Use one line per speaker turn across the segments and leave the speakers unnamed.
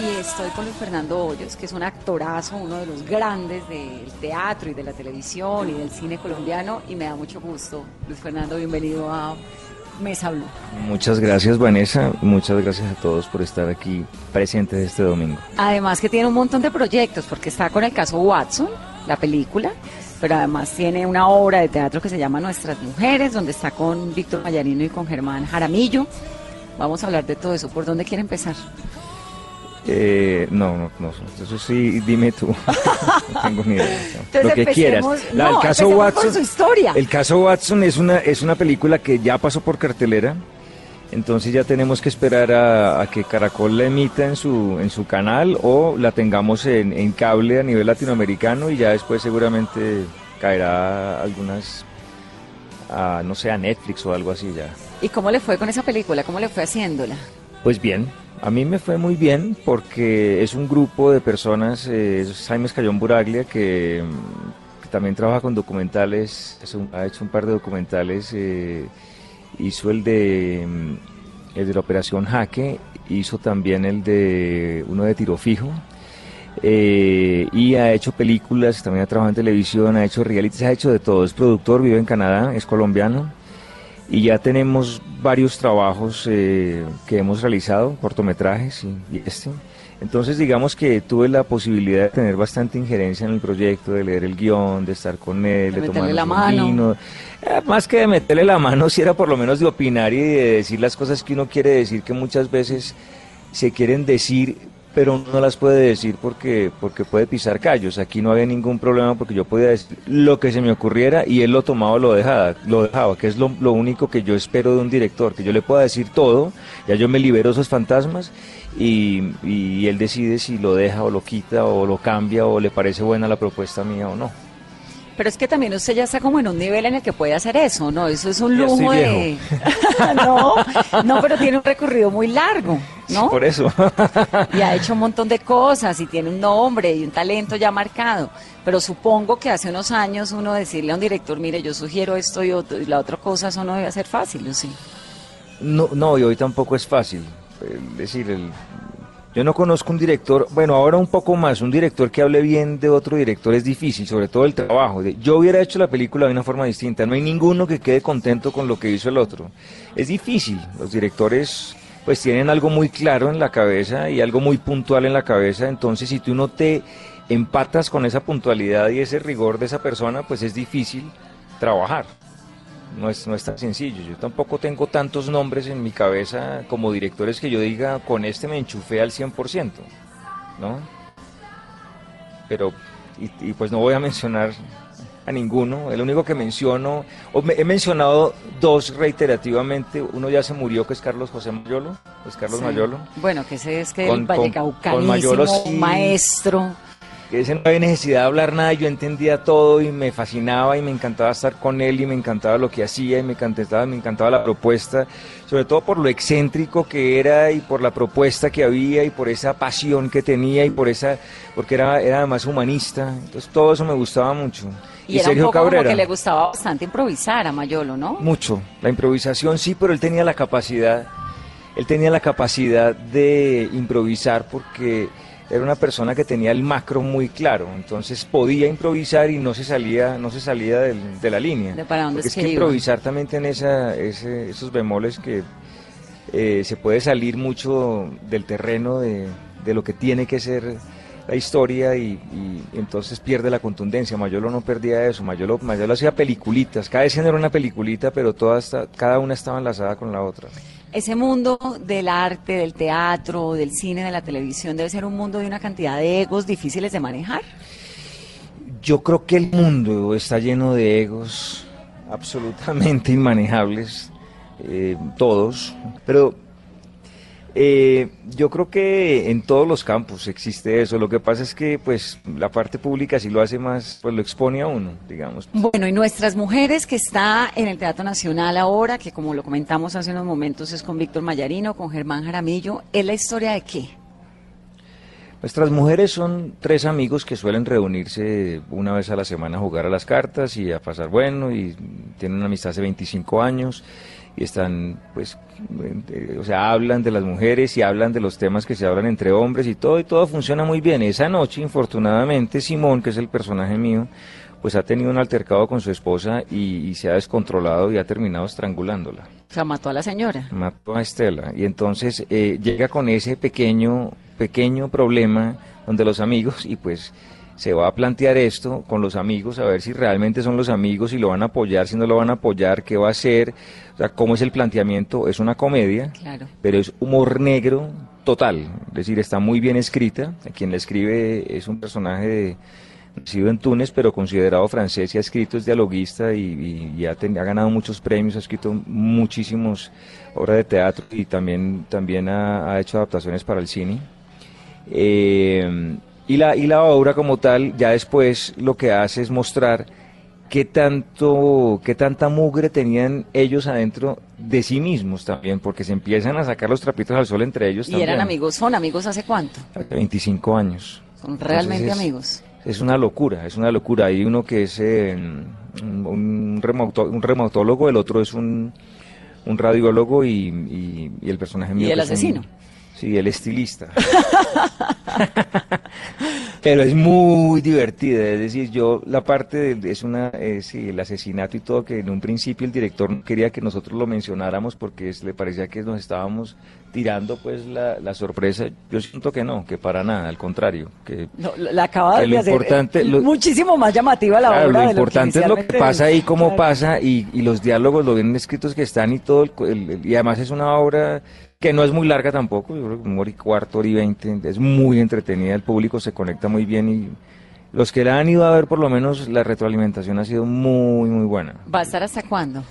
Y estoy con Luis Fernando Hoyos, que es un actorazo, uno de los grandes del teatro y de la televisión y del cine colombiano, y me da mucho gusto. Luis Fernando, bienvenido a Mesa Blue.
Muchas gracias Vanessa, muchas gracias a todos por estar aquí presentes este domingo.
Además que tiene un montón de proyectos, porque está con el caso Watson, la película, pero además tiene una obra de teatro que se llama Nuestras Mujeres, donde está con Víctor Mayarino y con Germán Jaramillo. Vamos a hablar de todo eso. ¿Por dónde quiere empezar?
Eh, no, no, no, eso sí, dime tú. no tengo ni idea.
Entonces
Lo que quieras. La-
no,
el caso Watson,
su historia.
el caso Watson es una es una película que ya pasó por cartelera. Entonces ya tenemos que esperar a, a que Caracol la emita en su en su canal o la tengamos en, en cable a nivel latinoamericano y ya después seguramente caerá algunas a, no sé a Netflix o algo así ya.
¿Y cómo le fue con esa película? ¿Cómo le fue haciéndola?
Pues bien, a mí me fue muy bien porque es un grupo de personas, eh, es Buraglia, que, mm, que también trabaja con documentales, ha hecho un par de documentales, eh, hizo el de, mm, el de la Operación Jaque, hizo también el de uno de Tiro Fijo, eh, y ha hecho películas, también ha trabajado en televisión, ha hecho realities, ha hecho de todo, es productor, vive en Canadá, es colombiano y ya tenemos varios trabajos eh, que hemos realizado, cortometrajes y, y este. Entonces digamos que tuve la posibilidad de tener bastante injerencia en el proyecto, de leer el guion, de estar con él,
De
tomarnos
la mano.
vino. Eh, más que de meterle la mano, si era por lo menos de opinar y de decir las cosas que uno quiere decir, que muchas veces se quieren decir, pero no las puede decir porque, porque puede pisar callos. Aquí no había ningún problema porque yo podía decir lo que se me ocurriera y él lo tomaba o lo dejaba, lo dejaba que es lo, lo único que yo espero de un director, que yo le pueda decir todo, ya yo me libero esos fantasmas y, y él decide si lo deja o lo quita o lo cambia o le parece buena la propuesta mía o no.
Pero es que también usted ya está como en un nivel en el que puede hacer eso, ¿no? Eso es un lujo de... no, no, pero tiene un recorrido muy largo, ¿no?
Por eso.
Y ha hecho un montón de cosas y tiene un nombre y un talento ya marcado. Pero supongo que hace unos años uno decirle a un director, mire, yo sugiero esto y, otro, y la otra cosa, eso no debe ser fácil, ¿o sí?
No, no, y hoy tampoco es fácil. Es decir, el- yo no conozco un director, bueno, ahora un poco más, un director que hable bien de otro director es difícil, sobre todo el trabajo. Yo hubiera hecho la película de una forma distinta, no hay ninguno que quede contento con lo que hizo el otro. Es difícil, los directores pues tienen algo muy claro en la cabeza y algo muy puntual en la cabeza, entonces si tú no te empatas con esa puntualidad y ese rigor de esa persona, pues es difícil trabajar no es, no es tan sencillo. Yo tampoco tengo tantos nombres en mi cabeza como directores que yo diga, con este me enchufé al 100%, ¿no? Pero, y, y pues no voy a mencionar a ninguno, el único que menciono, o me- he mencionado dos reiterativamente, uno ya se murió, que es Carlos José Mayolo, es Carlos
Sí.
Mayolo.
Bueno, que ese es que
Con-
el vallecaucanísimo,
con Mayolo sí.
maestro.
Que ese no había necesidad de hablar nada, yo entendía todo y me fascinaba y me encantaba estar con él y me encantaba lo que hacía y me encantaba, me encantaba la propuesta, sobre todo por lo excéntrico que era y por la propuesta que había y por esa pasión que tenía y por esa, porque era, era además humanista, entonces todo eso me gustaba mucho.
Y, era un poco como que le gustaba bastante improvisar a Mayolo, ¿no?
Mucho, la improvisación sí, pero él tenía la capacidad, él tenía la capacidad de improvisar porque era una persona que tenía el macro muy claro, entonces podía improvisar y no se salía, no se salía del- de la línea.
¿De para dónde
Porque
es que iba?
improvisar también tiene esa, ese- esos bemoles que eh, se puede salir mucho del terreno de, de lo que tiene que ser la historia y, y entonces pierde la contundencia. Mayolo no perdía eso, Mayolo, Mayolo hacía peliculitas, cada escena era una peliculita, pero todas, esta- cada una estaba enlazada con la otra.
Ese mundo del arte, del teatro, del cine, de la televisión, debe ser un mundo de una cantidad de egos difíciles de manejar.
Yo creo que el mundo está lleno de egos absolutamente inmanejables, eh, todos, pero eh, yo creo que en todos los campos existe eso. Lo que pasa es que pues la parte pública si lo hace más, pues lo expone a uno, digamos.
Bueno, y nuestras mujeres que está en el Teatro Nacional ahora, que como lo comentamos hace unos momentos es con Víctor Mayarino, con Germán Jaramillo, ¿es la historia de qué?
Nuestras mujeres son tres amigos que suelen reunirse una vez a la semana a jugar a las cartas y a pasar bueno y tienen una amistad hace 25 años y están pues o sea, hablan de las mujeres y hablan de los temas que se hablan entre hombres y todo y todo funciona muy bien. Esa noche, infortunadamente, Simón, que es el personaje mío, pues ha tenido un altercado con su esposa y, y se ha descontrolado y ha terminado estrangulándola
O sea, mató a la señora.
mató a Estela y entonces eh, llega con ese pequeño pequeño problema donde los amigos y pues se va a plantear esto con los amigos a ver si realmente son los amigos si lo van a apoyar si no lo van a apoyar qué va a hacer o sea cómo es el planteamiento es una comedia
Claro.
pero es humor negro total es decir está muy bien escrita quien la escribe es un personaje de nacido en Túnez, pero considerado francés y ha escrito, es dialoguista y, y- y ha, ten- ha ganado muchos premios, ha escrito muchísimas obras de teatro y también, también ha, ha hecho adaptaciones para el cine. Eh, y, la, y la obra como tal, ya después lo que hace es mostrar qué tanto, qué tanta mugre tenían ellos adentro de sí mismos también, porque se empiezan a sacar los trapitos al sol entre ellos
Y
también.
eran amigos, son amigos hace cuánto?
Hace 25 años.
Son realmente
Entonces
amigos.
Es una locura, es una locura. Hay uno que es eh, un, remauto- un reumatólogo, el otro es un, un radiólogo y, y- y el personaje mío.
¿Y el
un-
asesino?
Sí, el estilista. Pero es muy divertida, es decir, yo la parte de, es una, eh, sí, el asesinato y todo, que en un principio el director no quería que nosotros lo mencionáramos porque es- le parecía que nos estábamos tirando pues la, la sorpresa. Yo siento que no, que para nada, al contrario, que
No, la acaba
lo
de hacer
importante-
eh,
lo-
muchísimo más llamativa la
Claro,
obra
lo
de
importante es lo que pasa ahí, cómo
Claro.
pasa y, y los diálogos, lo bien escritos que están y todo. el- el- y además es una obra que no es muy larga tampoco, yo creo que una hora y cuarto, hora y veinte. Es muy entretenida, el público se conecta muy bien y los que la han ido a ver, por lo menos la retroalimentación ha sido muy, muy buena.
¿Va a estar hasta cuándo?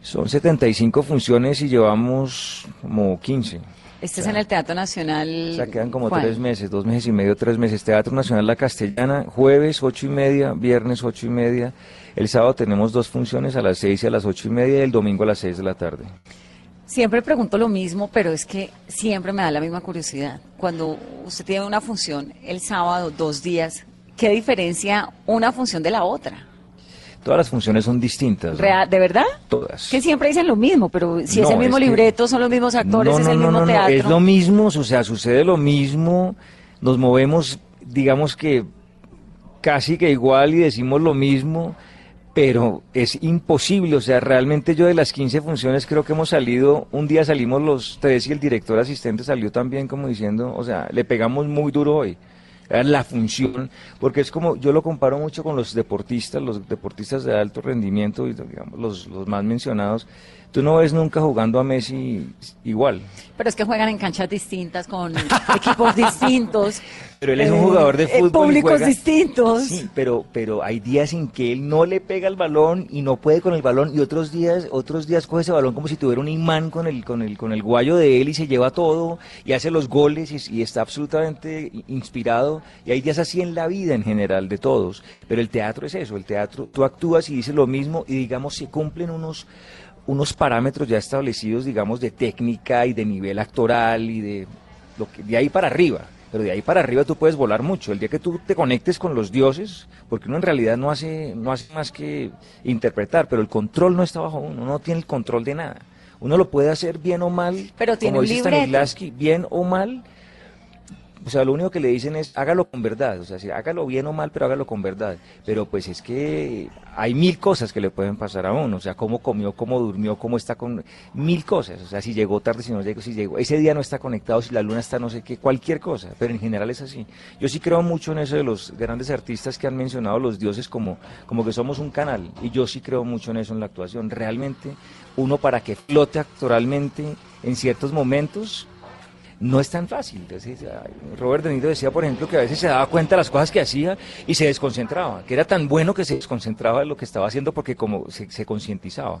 Son 75 funciones y llevamos como 15.
Este es en el Teatro Nacional.
O sea, quedan como
¿cuál?
tres meses, dos meses y medio, tres meses. Teatro Nacional La Castellana, jueves ocho y media, viernes ocho y media. El sábado tenemos dos funciones a las seis y a las ocho y media y el domingo a las seis de la tarde.
Siempre pregunto lo mismo, pero es que siempre me da la misma curiosidad. Cuando usted tiene una función el sábado, dos días, ¿qué diferencia una función de la otra?
Todas las funciones son distintas. ¿no?
¿De verdad?
Todas.
Que siempre dicen lo mismo, pero si es el mismo
es que-
libreto, son los mismos actores,
No,
es el
no,
mismo teatro.
Es lo mismo, o sea, sucede lo mismo. Nos movemos, digamos que casi que igual y decimos lo mismo, pero es imposible. O sea, realmente yo de las 15 funciones creo que hemos salido, un día salimos los tres y el director asistente salió también como diciendo, o sea, le pegamos muy duro hoy. La función, porque es como, yo lo comparo mucho con los deportistas, los deportistas de alto rendimiento, digamos, los, los más mencionados. Tú no ves nunca jugando a Messi igual.
Pero es que juegan en canchas distintas, con equipos distintos.
Pero él es un
eh,
jugador de
eh,
fútbol.
Públicos
juega-
distintos.
Sí, pero, pero hay días en que él no le pega el balón y no puede con el balón y otros días, otros días coge ese balón como si tuviera un imán con el, con el, con el guayo de él y se lleva todo y hace los goles y, y está absolutamente inspirado y hay días así en la vida en general de todos, pero el teatro es eso, el teatro, tú actúas y dices lo mismo y digamos se cumplen unos unos parámetros ya establecidos, digamos, de técnica y de nivel actoral y de lo que de ahí para arriba. Pero de ahí para arriba tú puedes volar mucho. El día que tú te conectes con los dioses, porque uno en realidad no hace, no hace más que interpretar, pero el control no está bajo uno, uno no tiene el control de nada. Uno lo puede hacer bien o mal,
Pero tiene
como dice. Stanislavski, bien o mal. O sea, lo único que le dicen es hágalo con verdad, o sea, sí, hágalo bien o mal, pero hágalo con verdad. Pero pues es que hay mil cosas que le pueden pasar a uno, o sea, cómo comió, cómo durmió, cómo está con mil cosas, o sea, si llegó tarde, si no llegó, si llegó, ese día no está conectado, si la luna está no sé qué, cualquier cosa, pero en general es así. Yo sí creo mucho en eso de los grandes artistas que han mencionado los dioses como, como que somos un canal, y yo sí creo mucho en eso en la actuación. Realmente, uno para que flote actoralmente en ciertos momentos, no es tan fácil. Entonces, Robert De Niro decía, por ejemplo, que a veces se daba cuenta de las cosas que hacía y se desconcentraba, que era tan bueno que se desconcentraba de lo que estaba haciendo porque como se, se concientizaba.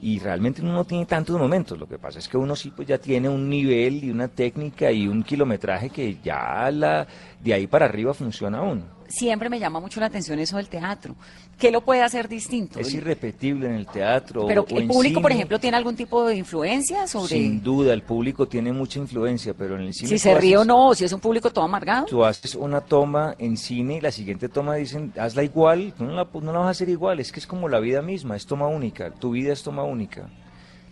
Y realmente uno no tiene tantos momentos, lo que pasa es que uno sí pues ya tiene un nivel y una técnica y un kilometraje que ya la, de ahí para arriba funciona uno.
Siempre me llama mucho la atención eso del teatro. ¿Qué lo puede hacer distinto?
Es irrepetible en el teatro.
Pero
o
el
en
público, por ejemplo, tiene algún tipo de influencia sobre
Sin duda, el público tiene mucha influencia, pero en el cine
si se ríe o no, o si es un público todo amargado.
Tú haces una toma en cine y la siguiente toma dicen, hazla igual, tú no la, no la vas a hacer igual, es que es como la vida misma, es toma única, tu vida es toma única.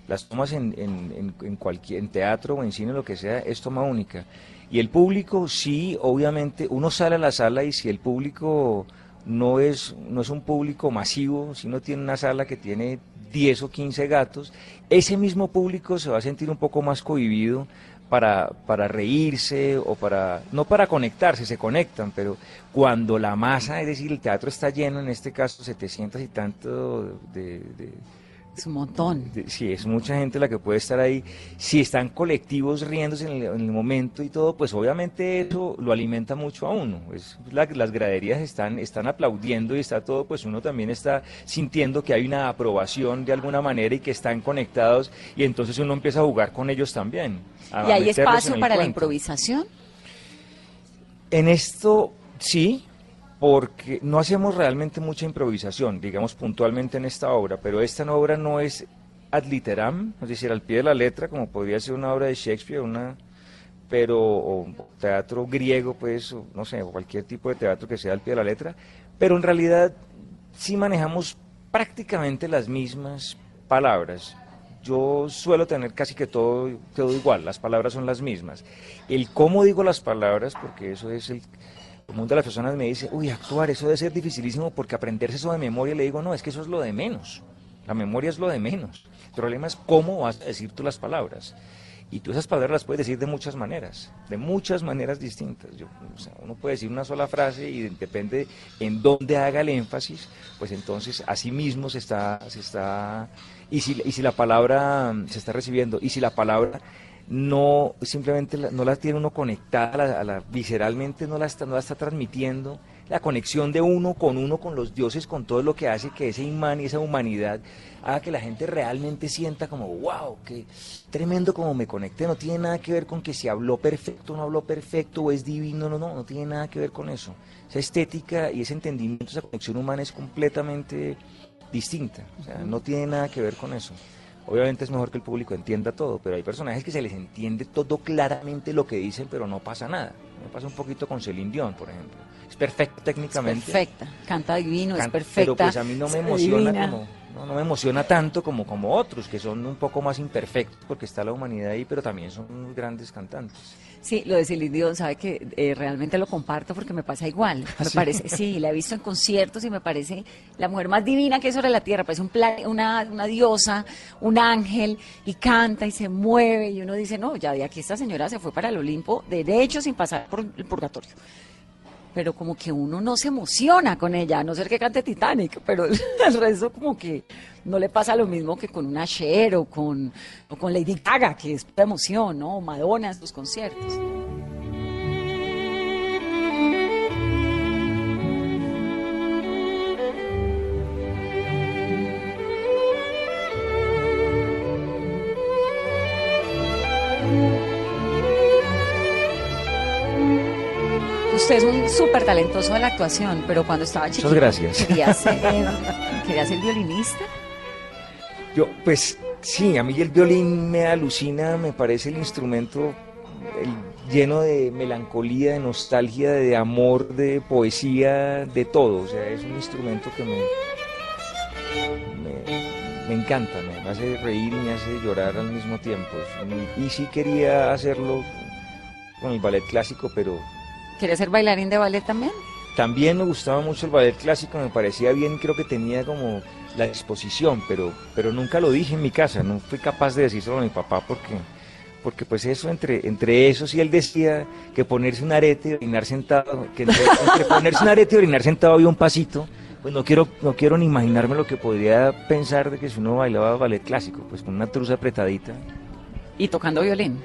Las tomas en, en, en, en cualquier, en teatro o en cine, lo que sea, es toma única. Y el público, sí, obviamente, uno sale a la sala y si el público no es, no es un público masivo, si no tiene una sala que tiene 10 o 15 gatos, ese mismo público se va a sentir un poco más cohibido para, para reírse o para, no para conectarse, se conectan, pero cuando la masa, es decir, el teatro está lleno, en este caso 700 y tanto de, de-
Es un montón.
sí, es mucha gente la que puede estar ahí. Si están colectivos riéndose en el, en el momento y todo, pues obviamente eso lo alimenta mucho a uno. Es, la- las graderías están, están aplaudiendo y está todo, pues uno también está sintiendo que hay una aprobación de alguna manera y que están conectados y entonces uno empieza a jugar con ellos también.
¿Y hay espacio para la improvisación?
En esto sí, porque no hacemos realmente mucha improvisación, digamos puntualmente en esta obra, pero esta obra no es ad literam, es decir, al pie de la letra, como podría ser una obra de Shakespeare, una pero o teatro griego, pues, o no sé, cualquier tipo de teatro que sea al pie de la letra, pero en realidad sí manejamos prácticamente las mismas palabras. Yo suelo tener casi que todo, todo igual, las palabras son las mismas. El cómo digo las palabras, porque eso es el... El mundo de las personas me dice, uy, actuar, eso debe ser dificilísimo porque aprenderse eso de memoria, le digo, no, es que eso es lo de menos. La memoria es lo de menos. El problema es cómo vas a decir tú las palabras. Y tú esas palabras las puedes decir de muchas maneras, de muchas maneras distintas. Yo, o sea, uno puede decir una sola frase y depende en dónde haga el énfasis, pues entonces así mismo se está, se está, y si, y si la palabra se está recibiendo, y si la palabra no simplemente la- no la tiene uno conectada a la, la- visceralmente no la está no la está transmitiendo. La conexión de uno con uno con los dioses con todo lo que hace que ese imán y esa humanidad haga que la gente realmente sienta como wow qué tremendo como me conecté no tiene nada que ver con que si habló perfecto no habló perfecto o es divino no no no tiene nada que ver con eso. Esa estética y ese entendimiento esa conexión humana es completamente distinta. O sea no tiene nada que ver con eso Obviamente es mejor que el público entienda todo, pero hay personajes que se les entiende todo claramente lo que dicen, pero no pasa nada. Me pasa un poquito con Celine Dion, por ejemplo. Es perfecta técnicamente.
Perfecta. Canta divino, es perfecta.
Pero pues a mí no me
es
emociona
divina.
como, no, no me emociona tanto como, como otros, que son un poco más imperfectos, porque está la humanidad ahí, pero también son grandes cantantes.
Sí, lo de Celine Dion, sabe que eh, realmente lo comparto porque me pasa igual.
¿Ah,
Me parece, sí, la he visto en conciertos y me parece la mujer más divina que hay sobre la tierra. Parece un pla- una, una diosa, un ángel, y canta y se mueve. Y uno dice, no, ya de aquí esta señora se fue para el Olimpo derecho sin pasar por el purgatorio. Pero como que uno no se emociona con ella, a no ser que cante Titanic, pero el resto como que no le pasa lo mismo que con una Cher o con, o con Lady Gaga, que es emoción, ¿no? Madonna en sus conciertos. Usted es un súper talentoso de la actuación, pero cuando estaba chiquito...
Muchas gracias.
Quería ser, quería ser violinista.
Yo, pues sí, a mí el violín me alucina, me parece el instrumento el- lleno de melancolía, de nostalgia, de amor, de poesía, de todo. O sea, es un instrumento que me, me, me encanta, me hace reír y me hace llorar al mismo tiempo. Y sí quería hacerlo con el ballet clásico, pero
¿Quería ser bailarín de ballet también?
también me gustaba mucho el ballet clásico, me parecía bien, creo que tenía como la disposición, pero, pero nunca lo dije en mi casa, no fui capaz de decírselo a mi papá porque, porque pues eso, entre, entre eso sí él decía que ponerse un arete y orinar sentado, que entre, entre ponerse un arete y orinar sentado había un pasito, pues no quiero, no quiero ni imaginarme lo que podría pensar de que si uno bailaba ballet clásico, pues con una truza apretadita,
Y tocando violín.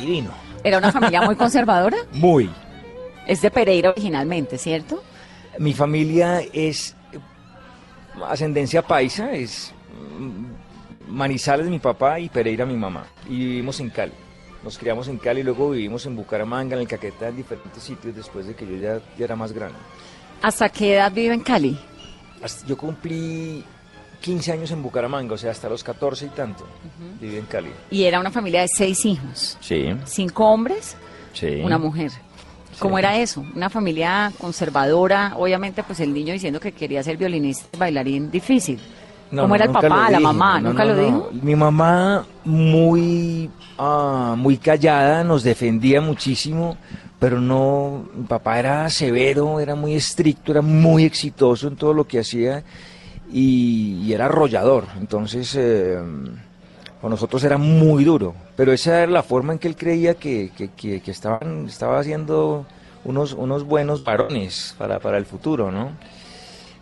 divino.
Era una familia muy conservadora.
Muy.
Es de Pereira originalmente, ¿cierto?
Mi familia es ascendencia paisa, es mm, Manizales mi papá y Pereira mi mamá. Y vivimos en Cali. Nos criamos en Cali y luego vivimos en Bucaramanga, en el Caquetá, en diferentes sitios después de que yo ya, ya era más grande.
¿Hasta qué edad vive en Cali?
Hasta- yo cumplí 15 años en Bucaramanga, o sea, hasta los 14 y tanto viví en Cali.
Y era una familia de seis hijos.
Sí,
Cinco hombres,
sí.
una mujer. ¿Cómo era eso? Una familia conservadora, obviamente pues el niño diciendo que quería ser violinista, bailarín, difícil.
No,
¿Cómo
no,
era el papá, la
dije,
mamá?
no,
¿Nunca lo dijo?
Mi mamá muy, ah, muy callada, nos defendía muchísimo, pero no, mi papá era severo, era muy estricto, era muy exitoso en todo lo que hacía y, era arrollador. Entonces, eh, con nosotros era muy duro, pero esa era la forma en que él creía que, que, que- que estaban, estaba haciendo unos, unos buenos varones para, para el futuro, ¿no?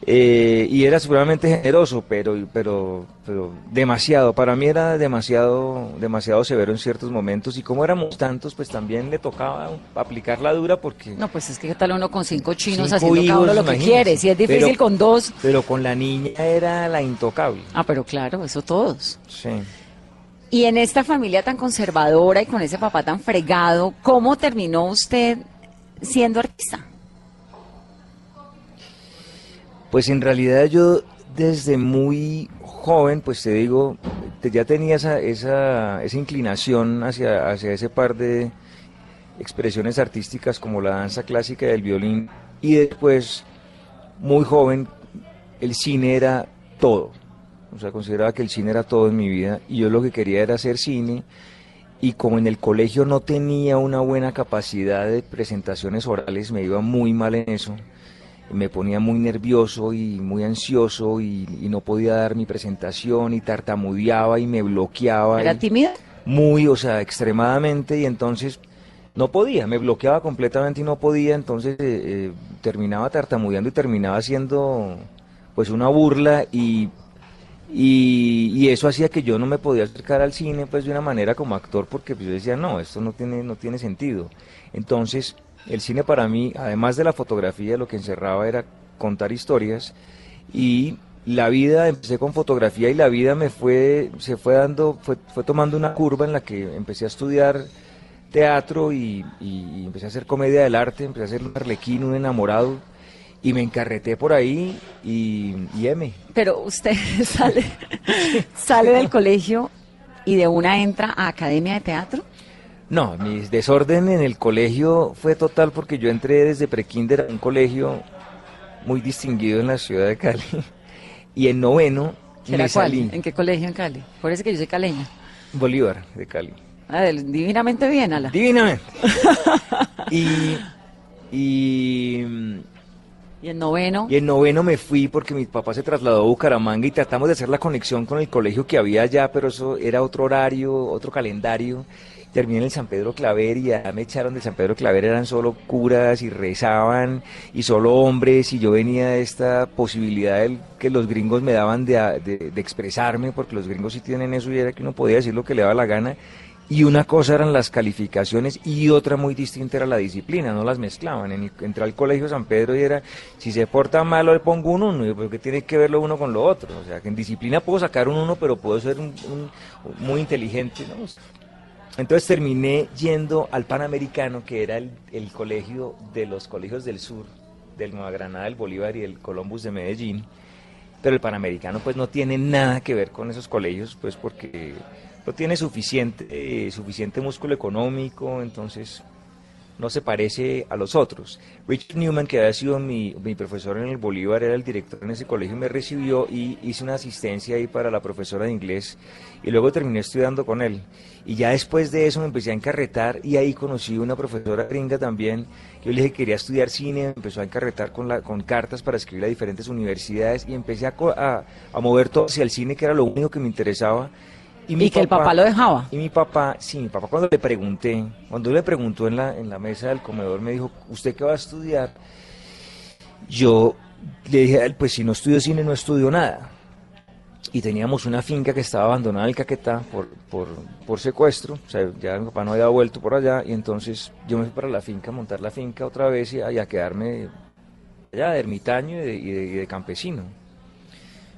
Eh, y era seguramente generoso, pero, pero, pero demasiado. Para mí era demasiado, demasiado severo en ciertos momentos. Y como éramos tantos, pues también le tocaba aplicar la dura porque.
No, pues es que qué tal uno con cinco chinos
Cinco
haciendo cada uno lo que quiere. Si es difícil
Pero-
con dos.
Pero con la niña era la intocable.
Ah, pero claro, eso todos.
Sí.
Y en esta familia tan conservadora y con ese papá tan fregado, ¿cómo terminó usted siendo artista?
Pues en realidad yo desde muy joven, pues te digo, ya tenía esa, esa, esa inclinación hacia, hacia ese par de expresiones artísticas como la danza clásica y el violín. Y después, muy joven, el cine era todo. O sea, consideraba que el cine era todo en mi vida y yo lo que quería era hacer cine. Y como en el colegio no tenía una buena capacidad de presentaciones orales, me iba muy mal en eso me ponía muy nervioso y muy ansioso y, y no podía dar mi presentación y tartamudeaba y me bloqueaba.
¿Era tímida?
muy, o sea, extremadamente y entonces no podía, me bloqueaba completamente y no podía, entonces eh, eh, terminaba tartamudeando y terminaba haciendo pues una burla y, y, y eso hacía que yo no me podía acercar al cine pues de una manera como actor porque pues, yo decía, no, esto no tiene, no tiene sentido. Entonces, el cine para mí, además de la fotografía, lo que encerraba era contar historias y la vida, empecé con fotografía y la vida me fue, se fue dando, fue, fue tomando una curva en la que empecé a estudiar teatro y, empecé a hacer comedia del arte, empecé a hacer un arlequín, un enamorado y me encarreté por ahí y, y M.
Pero usted sale, sale del colegio y de una entra a academia de teatro.
No, mi desorden en el colegio fue total porque yo entré desde prekinder a un colegio muy distinguido en la ciudad de Cali y en noveno
¿Era
me
cuál?
salí
¿En qué colegio en Cali? Por eso que yo soy caleña.
Bolívar de Cali.
Ah, del- divinamente bien, Ala.
Divinamente. y, y,
Y en noveno.
y en noveno me fui porque mi papá se trasladó a Bucaramanga y tratamos de hacer la conexión con el colegio que había allá, pero eso era otro horario, otro calendario. Terminé en el San Pedro Claver y ya me echaron del San Pedro Claver, eran solo curas y rezaban y solo hombres y yo venía de esta posibilidad del- que los gringos me daban de, expresarme, porque los gringos sí tienen eso y era que uno podía decir lo que le daba la gana. Y una cosa eran las calificaciones y otra muy distinta era la disciplina, no las mezclaban. En entré al colegio San Pedro y era, si se porta mal le pongo un uno, y yo, ¿pero qué tiene que ver lo uno con lo otro? O sea, que en disciplina puedo sacar un uno, pero puedo ser un- muy inteligente, ¿no? Entonces terminé yendo al Panamericano, que era el, el colegio de los colegios del sur, del Nueva Granada, del Bolívar y el Columbus de Medellín. Pero el Panamericano pues no tiene nada que ver con esos colegios, pues porque no tiene suficiente, eh, suficiente músculo económico, entonces no se parece a los otros. Richard Newman, que había sido mi, mi, profesor en el Bolívar, era el director en ese colegio, me recibió y hice una asistencia ahí para la profesora de inglés y luego terminé estudiando con él. Y ya después de eso me empecé a encarretar y ahí conocí una profesora gringa también. Yo le dije que quería estudiar cine, empezó a encarretar con, la, con cartas para escribir a diferentes universidades y empecé a, a, a mover todo hacia el cine, que era lo único que me interesaba.
Y, mi que el papá lo dejaba.
Y mi papá, sí, mi papá cuando le pregunté, cuando le preguntó en la, en la mesa del comedor, me dijo, ¿usted qué va a estudiar? Yo le dije a él, pues si no estudio cine, no estudio nada. Y teníamos una finca que estaba abandonada en el Caquetá por, por, por secuestro, o sea, ya mi papá no había vuelto por allá, y entonces yo me fui para la finca, a montar la finca otra vez y a, y a quedarme allá de ermitaño y de, y de, y de campesino.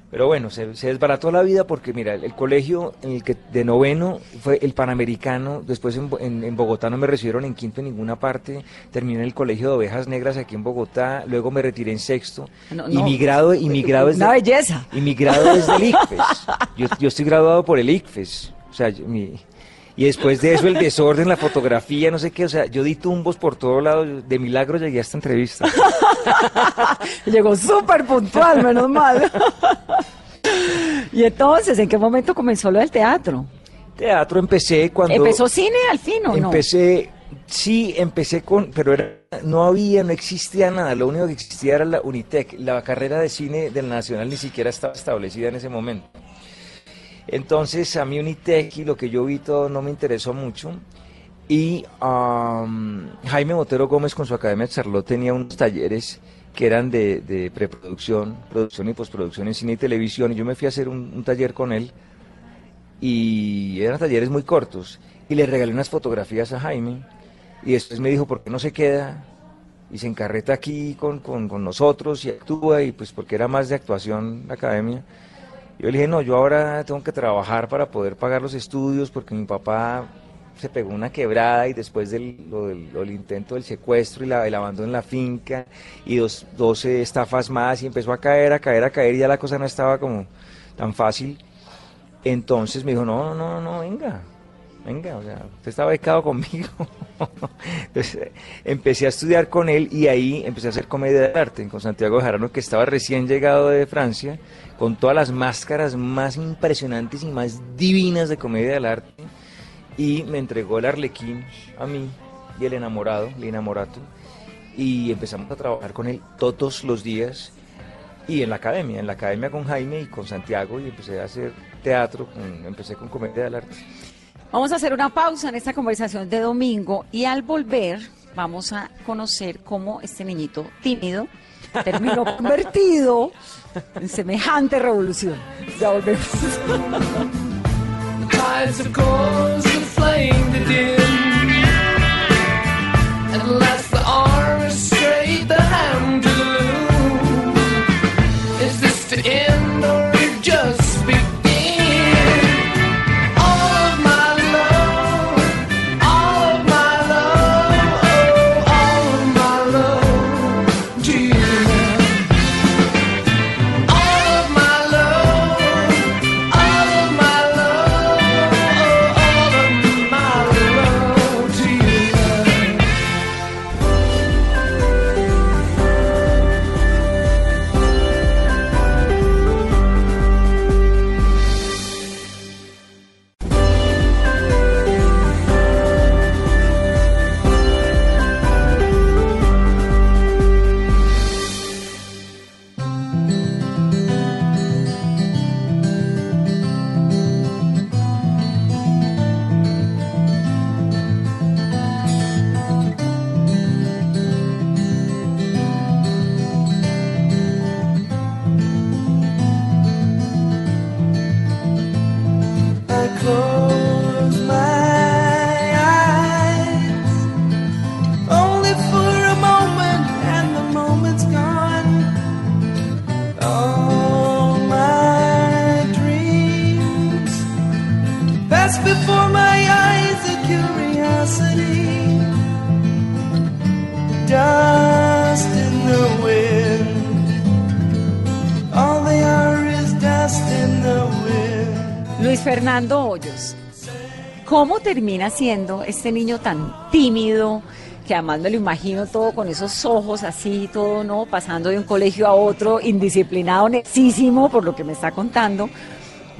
Pero bueno, se, se, desbarató la vida porque, mira, el, el, colegio en el que de noveno fue el Panamericano, después en, en, en, Bogotá no me recibieron en quinto en ninguna parte, terminé en el colegio de ovejas negras aquí en Bogotá, luego me retiré en sexto, no, no. y mi grado, y mi grado es...
Una de, belleza.
Y mi grado es del ICFES, yo, yo estoy graduado por el ICFES, o sea, mi, y después de eso el desorden, la fotografía, no sé qué, o sea, yo di tumbos por todo lado, de milagro llegué a esta entrevista.
Llegó súper puntual, menos mal. y entonces, ¿en qué momento comenzó lo del teatro?
Teatro empecé cuando...
¿Empezó cine al fin o
empecé, no? Empecé, sí, empecé con, pero era, no había, no existía nada, lo único que existía era la Unitec, la carrera de cine del Nacional ni siquiera estaba establecida en ese momento. Entonces a mí Unitec y lo que yo vi todo no me interesó mucho. Y Jaime Botero Gómez con su Academia Charlotte tenía unos talleres que eran de, de, preproducción, producción y postproducción en cine y televisión. Y yo me fui a hacer un, un, taller con él y eran talleres muy cortos. Y le regalé unas fotografías a Jaime y después me dijo, ¿por qué no se queda? Y se encarreta aquí con, con, con nosotros y actúa y pues porque era más de actuación la academia. Yo le dije, no, yo ahora tengo que trabajar para poder pagar los estudios porque mi papá se pegó una quebrada y después del, lo, del, lo, intento del secuestro y la, el abandono en la finca y dos, 12 estafas más y empezó a caer, a caer, a caer y ya la cosa no estaba como tan fácil. Entonces me dijo, no, no, no, venga, venga, o sea, usted está becado conmigo. Entonces empecé a estudiar con él y ahí empecé a hacer comedia de arte con Santiago Jarano, que estaba recién llegado de Francia, con todas las máscaras más impresionantes y más divinas de comedia del arte. Y me entregó el arlequín a mí y el enamorado, el enamorato. Y empezamos a trabajar con él todos los días y en la academia, en la academia con Jaime y con Santiago y empecé a hacer teatro, con, empecé con comedia del arte.
Vamos a hacer una pausa en esta conversación de domingo y al volver vamos a conocer cómo este niñito tímido terminó convertido en semejante revolución. Ya volvemos. Hoyos, ¿cómo termina siendo este niño tan tímido? que además me lo imagino todo con esos ojos así, todo, ¿no? Pasando de un colegio a otro, indisciplinado, necesísimo por lo que me está contando.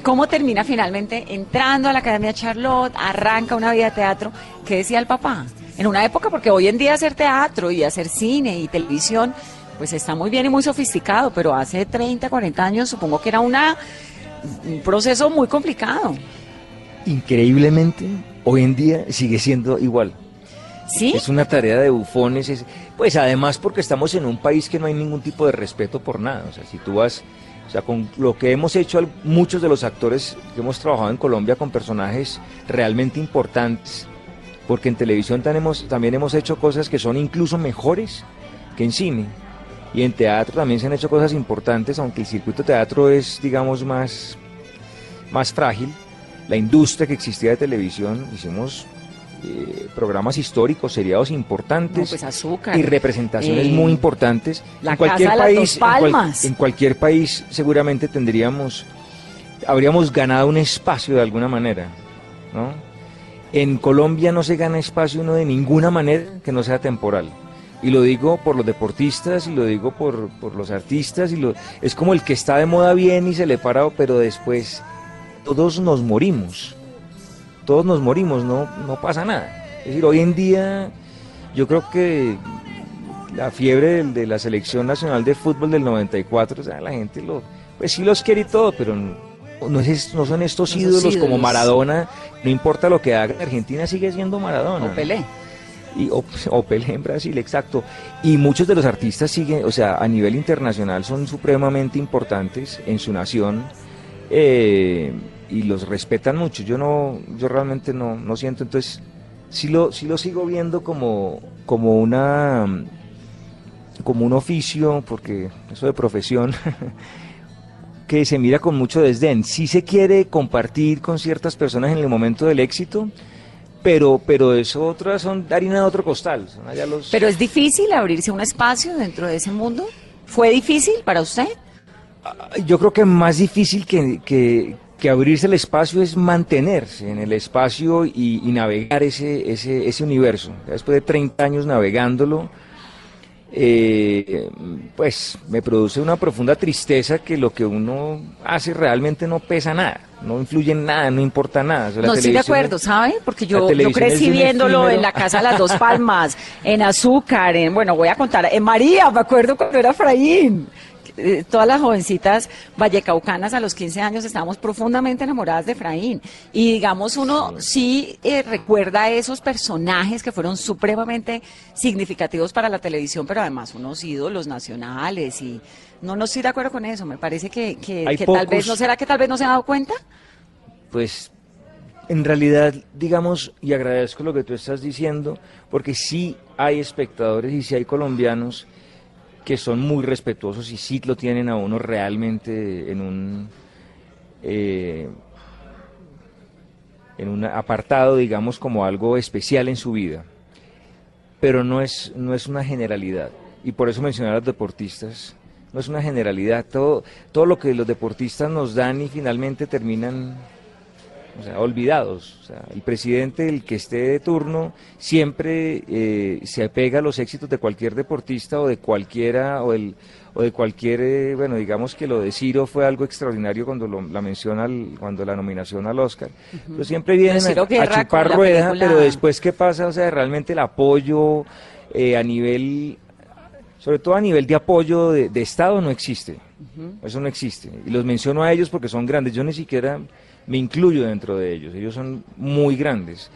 ¿Cómo termina finalmente entrando a la Academia Charlotte, arranca una vida de teatro? ¿Qué decía el papá? En una época, porque hoy en día hacer teatro y hacer cine y televisión, pues está muy bien y muy sofisticado, pero hace 30, 40 años supongo que era una, un proceso muy complicado.
Increíblemente, hoy en día sigue siendo igual.
¿Sí?
Es una tarea de bufones. es- pues además porque estamos en un país que no hay ningún tipo de respeto por nada. O sea, si tú vas, o sea, con lo que hemos hecho muchos de los actores que hemos trabajado en Colombia con personajes realmente importantes, porque en televisión tan hemos- también hemos hecho cosas que son incluso mejores que en cine. Y en teatro también se han hecho cosas importantes, aunque el circuito de teatro es, digamos, más, más frágil. La industria que existía de televisión, hicimos eh, programas históricos, seriados importantes
No, pues azúcar.
y representaciones
Eh,
muy importantes.
La
en cualquier
Casa de las
país, en cual-
Palmas.
en cualquier país seguramente tendríamos, habríamos ganado un espacio de alguna manera, ¿no? En Colombia no se gana espacio uno de ninguna manera que no sea temporal. Y lo digo por los deportistas y lo digo por, por los artistas y lo, es como el que está de moda bien y se le para, pero después todos nos morimos. Todos nos morimos, no, no pasa nada. Es decir, hoy en día yo creo que la fiebre del- de, la selección nacional de fútbol del 94, o sea, la gente lo, pues sí los quiere y todo, pero no, es- no son estos
No
ídolos, como. Maradona, no importa lo que haga, Argentina sigue siendo Maradona.
O Pelé.
Y, o, o Pelé en Brasil, exacto. Y muchos de los artistas siguen, o sea, a nivel internacional son supremamente importantes en su nación eh, y los respetan mucho. Yo no, yo realmente no, no siento, entonces sí lo, sí lo sigo viendo como, como una como un oficio, porque eso de profesión, que se mira con mucho desdén. Sí se quiere compartir con ciertas personas en el momento del éxito, pero, pero eso otras son harina de otro costal. son allá los-
Pero es difícil abrirse un espacio dentro de ese mundo. ¿Fue difícil para usted?
Yo creo que más difícil que, que- que abrirse el espacio es mantenerse en el espacio y, y navegar ese, ese, ese universo. Después de 30 años navegándolo, eh, pues me produce una profunda tristeza que lo que uno hace realmente no pesa nada, no influye en nada, no importa nada. O sea, la
No estoy de
televisión-
acuerdo, ¿sabe? Porque yo, yo crecí viéndolo
efímero.
en la Casa de las Dos Palmas, en Azúcar, en, bueno, voy a contar, en María, me acuerdo cuando era Fraín. Eh, Todas las jovencitas vallecaucanas a los 15 años estábamos profundamente enamoradas de Efraín. Y digamos, uno sí eh, recuerda a esos personajes que fueron supremamente significativos para la televisión, pero además unos ídolos nacionales. Y no, no estoy de acuerdo con eso. Me parece que, que, que tal vez, ¿no será que tal vez no se ha dado cuenta?
pues en realidad, digamos, y agradezco lo que tú estás diciendo, porque sí hay espectadores y sí hay colombianos que son muy respetuosos y sí lo tienen a uno realmente en un eh, en un apartado, digamos, como algo especial en su vida. Pero no es, no es una generalidad. Y por eso mencionar a los deportistas, no es una generalidad. Todo, todo lo que los deportistas nos dan y finalmente terminan o sea, olvidados. O sea, el presidente, el que esté de turno, siempre eh, se apega a los éxitos de cualquier deportista o de cualquiera, o, el, o de cualquier, eh, bueno, digamos que lo de Ciro fue algo extraordinario cuando lo- la menciona, al- cuando la nominación al Oscar. Pero siempre vienen a, chupar rueda,
película-
pero después, ¿qué pasa? O sea, realmente el apoyo eh, a nivel sobre todo a nivel de apoyo de, de Estado no existe. Eso no existe. Y los menciono a ellos porque son grandes. Yo ni siquiera me incluyo dentro de ellos. Ellos son muy grandes.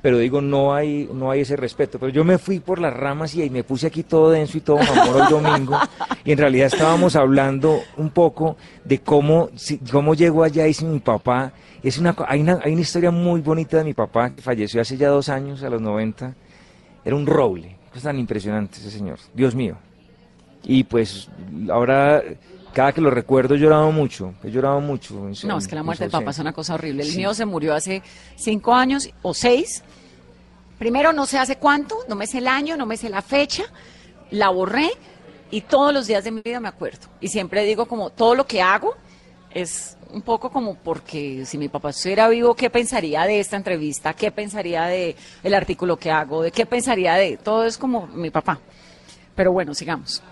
Pero digo, no hay, no hay ese respeto. Pero yo me fui por las ramas y ahí me puse aquí todo denso y todo mamoro el domingo. Y en realidad estábamos hablando un poco de cómo, cómo llegó allá y si mi papá. Es una, hay, una, hay una historia muy bonita de mi papá que falleció hace ya dos años, a los 90. Era un roble. Es tan impresionante ese señor. Dios mío. Y pues ahora, cada que lo recuerdo, he llorado mucho. He llorado mucho.
No, es que la muerte del papá es una cosa horrible. El
Sí.
mío se murió hace cinco años o seis. Primero no sé hace cuánto, no me sé el año, no me sé la fecha. La borré y todos los días de mi vida me acuerdo. Y siempre digo como todo lo que hago es un poco como porque si mi papá estuviera vivo, ¿qué pensaría de esta entrevista? ¿Qué pensaría de el artículo que hago? ¿De qué pensaría de todo es como mi papá? Pero bueno, sigamos.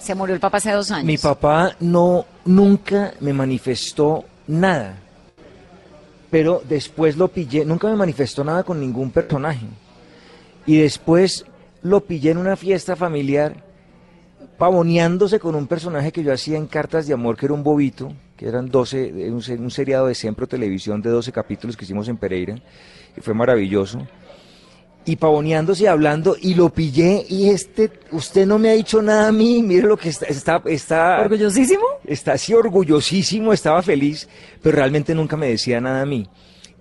Se murió el papá hace dos años.
Mi papá no nunca me manifestó nada. Pero después lo pillé, nunca me manifestó nada con ningún personaje. Y después lo pillé en una fiesta familiar pavoneándose con un personaje que yo hacía en Cartas de Amor, que era un bobito, que eran 12, un, un seriado de Sempro Televisión de 12 capítulos que hicimos en Pereira, y fue maravilloso. Y pavoneándose y hablando, y lo pillé, y este, usted no me ha dicho nada a mí, mire lo que está, está, está,
¿Orgullosísimo?
está así orgullosísimo, estaba feliz, pero realmente nunca me decía nada a mí.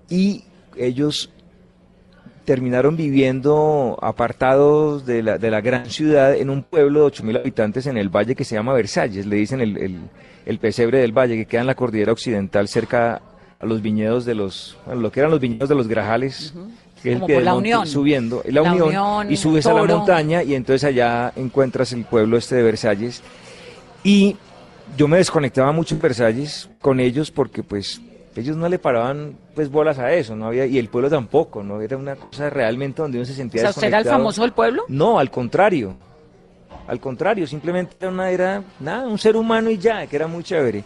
Y ellos terminaron viviendo apartados de la, de la gran ciudad en un pueblo de 8.000 habitantes en el valle que se llama Versalles, le dicen el, el, el pesebre del valle, que queda en la cordillera occidental cerca a los viñedos de los, bueno, lo que eran los viñedos de los Grajales, que es el pie del
la
monte,
Unión.
subiendo, la,
La
unión,
Unión,
y subes a la montaña y entonces allá encuentras el pueblo este de Versalles. Y yo me desconectaba mucho en Versalles con ellos porque pues ellos no le paraban pues bolas a eso, no había y el pueblo tampoco, no era una cosa realmente donde uno se
O
sentía
sea, ¿usted era el
desconectado.
famoso del pueblo?
No, al contrario. Al contrario, simplemente era una era nada, un ser humano y ya, que era muy chévere.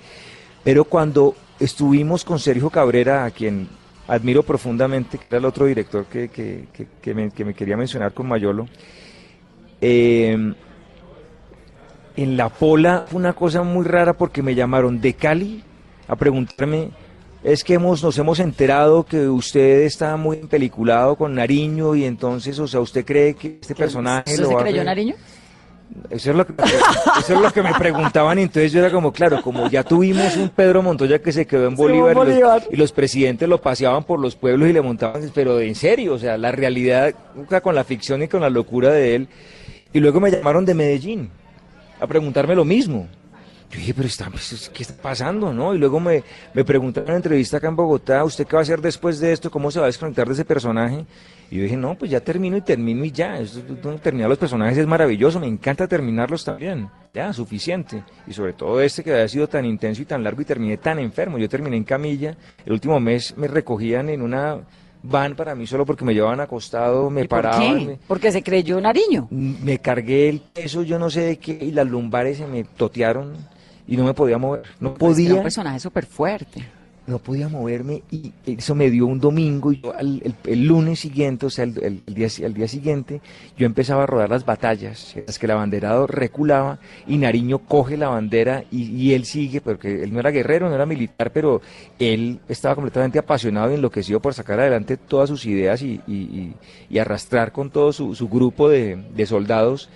Pero cuando estuvimos con Sergio Cabrera, a quien admiro profundamente, que era el otro director que, que, que- que me, que me quería mencionar con Mayolo, eh, en La Pola fue una cosa muy rara porque me llamaron de Cali a preguntarme, es que hemos, nos hemos enterado que usted está muy empeliculado con Nariño y entonces, o sea, ¿usted cree que este personaje
¿Usted
lo
se creyó
hacer?"
Nariño?
Eso es, lo que, eso es lo que me preguntaban y entonces yo era como, claro, como ya tuvimos un Pedro Montoya que se quedó en Bolívar, y los-
Bolívar.
Y, los, presidentes lo paseaban por los pueblos y le montaban, pero en serio, o sea, la realidad nunca con la ficción y con la locura de él. Y luego me llamaron de Medellín a preguntarme lo mismo. Yo dije, pero está, pues, ¿qué está pasando? ¿no? Y luego me, me preguntaron en una entrevista acá en Bogotá, ¿usted qué va a hacer después de esto? ¿Cómo se va a desconectar de ese personaje? Y yo dije, no, pues ya termino y termino y ya. Esto, terminar los personajes es maravilloso, me encanta terminarlos también. Ya, suficiente. Y sobre todo este que había sido tan intenso y tan largo y terminé tan enfermo. Yo terminé en camilla. El último mes me recogían en una van para mí solo porque me llevaban acostado, me
¿Y por
paraban.
qué?
me-
Porque se creyó Nariño.
me cargué el peso, yo no sé de qué, y las lumbares se me totearon y no me podía mover. No
Pues era un
podía,
personaje súper fuerte.
no podía moverme y eso me dio un domingo y yo al- el, el lunes siguiente, o sea, el, el- el día, el día siguiente, yo empezaba a rodar las batallas, las que el abanderado reculaba y Nariño coge la bandera y, y él sigue, porque él no era guerrero, no era militar, pero él estaba completamente apasionado y enloquecido por sacar adelante todas sus ideas y, y- y- y arrastrar con todo su, su grupo de, de soldados.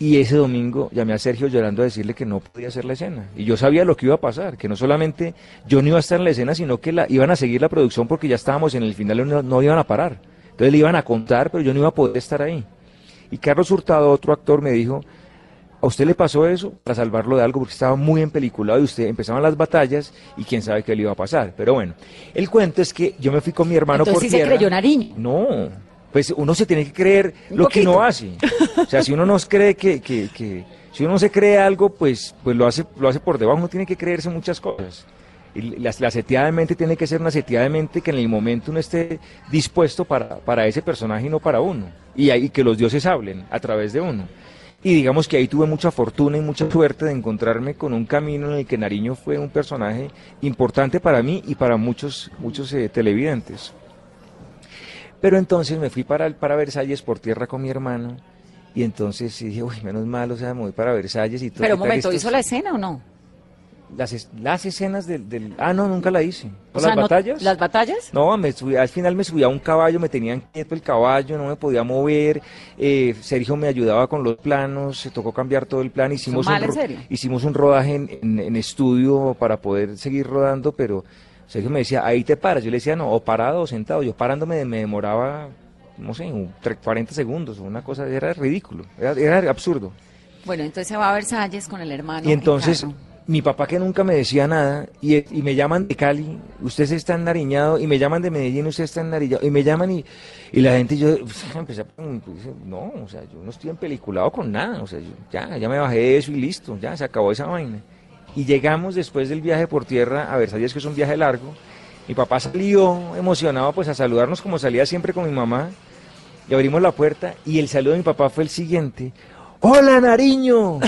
Y ese domingo llamé a Sergio llorando a decirle que no podía hacer la escena. Y yo sabía lo que iba a pasar, que no solamente yo no iba a estar en la escena, sino que la, iban a seguir la producción porque ya estábamos en el final, no, no iban a parar. Entonces le iban a contar, pero yo no iba a poder estar ahí. Y Carlos Hurtado, otro actor, me dijo, ¿a usted le pasó eso para salvarlo de algo? Porque estaba muy empeliculado y usted empezaban las batallas y quién sabe qué le iba a pasar. Pero bueno, el cuento es que yo me fui con mi hermano
Entonces
por
sí se
tierra.
creyó Nariño.
No, pues uno se tiene que creer
Un
lo que no
poquito.
hace. O sea, si uno no cree que, que, que- si uno no se cree algo, pues, pues lo hace, lo hace por debajo, uno tiene que creerse muchas cosas. Y la, la seteada de mente tiene que ser una seteada de mente que en el momento uno esté dispuesto para, para ese personaje y no para uno. Y, ahí que los dioses hablen a través de uno. Y digamos que ahí tuve mucha fortuna y mucha suerte de encontrarme con un camino en el que Nariño fue un personaje importante para mí y para muchos, muchos eh, televidentes. Pero entonces me fui para, para Versalles por tierra con mi hermano y entonces dije, uy, menos mal, o sea, me voy para Versalles y todo.
Pero
¿qué
un
tal
momento,
estos-
¿hizo la escena o no?
las, las escenas del, del- Ah, no, nunca la hice.
O
¿Con
sea,
las
no-
batallas?
¿Las batallas?
No, me subí- al final me subía a un caballo, me tenían quieto el caballo, no me podía mover. eh, Sergio me ayudaba con los planos, se tocó cambiar todo el plan. Hicimos,
mal,
un,
en serio?
hicimos un rodaje en, en- en estudio para poder seguir rodando, pero Sergio me decía, ahí te paras. Yo le decía, no, o parado o sentado. Yo parándome me demoraba, no sé, un tre- 40 segundos, una cosa, era ridículo, era, era absurdo.
Bueno, entonces se va a Versalles con el hermano.
Y
en
entonces, mi papá que nunca me decía nada, y, y me llaman de Cali, usted se está enariñado, y me llaman de Medellín, usted está enariñado, y me llaman y, y la gente, yo empecé a preguntar, no, o sea, yo no estoy empeliculado con nada, o sea, yo, ya, ya me bajé de eso y listo, ya se acabó esa vaina. Y llegamos después del viaje por tierra a Versalles, que es un viaje largo. Mi papá salió emocionado pues a saludarnos como salía siempre con mi mamá. Y abrimos la puerta y el saludo de mi papá fue el siguiente. ¡Hola, Nariño!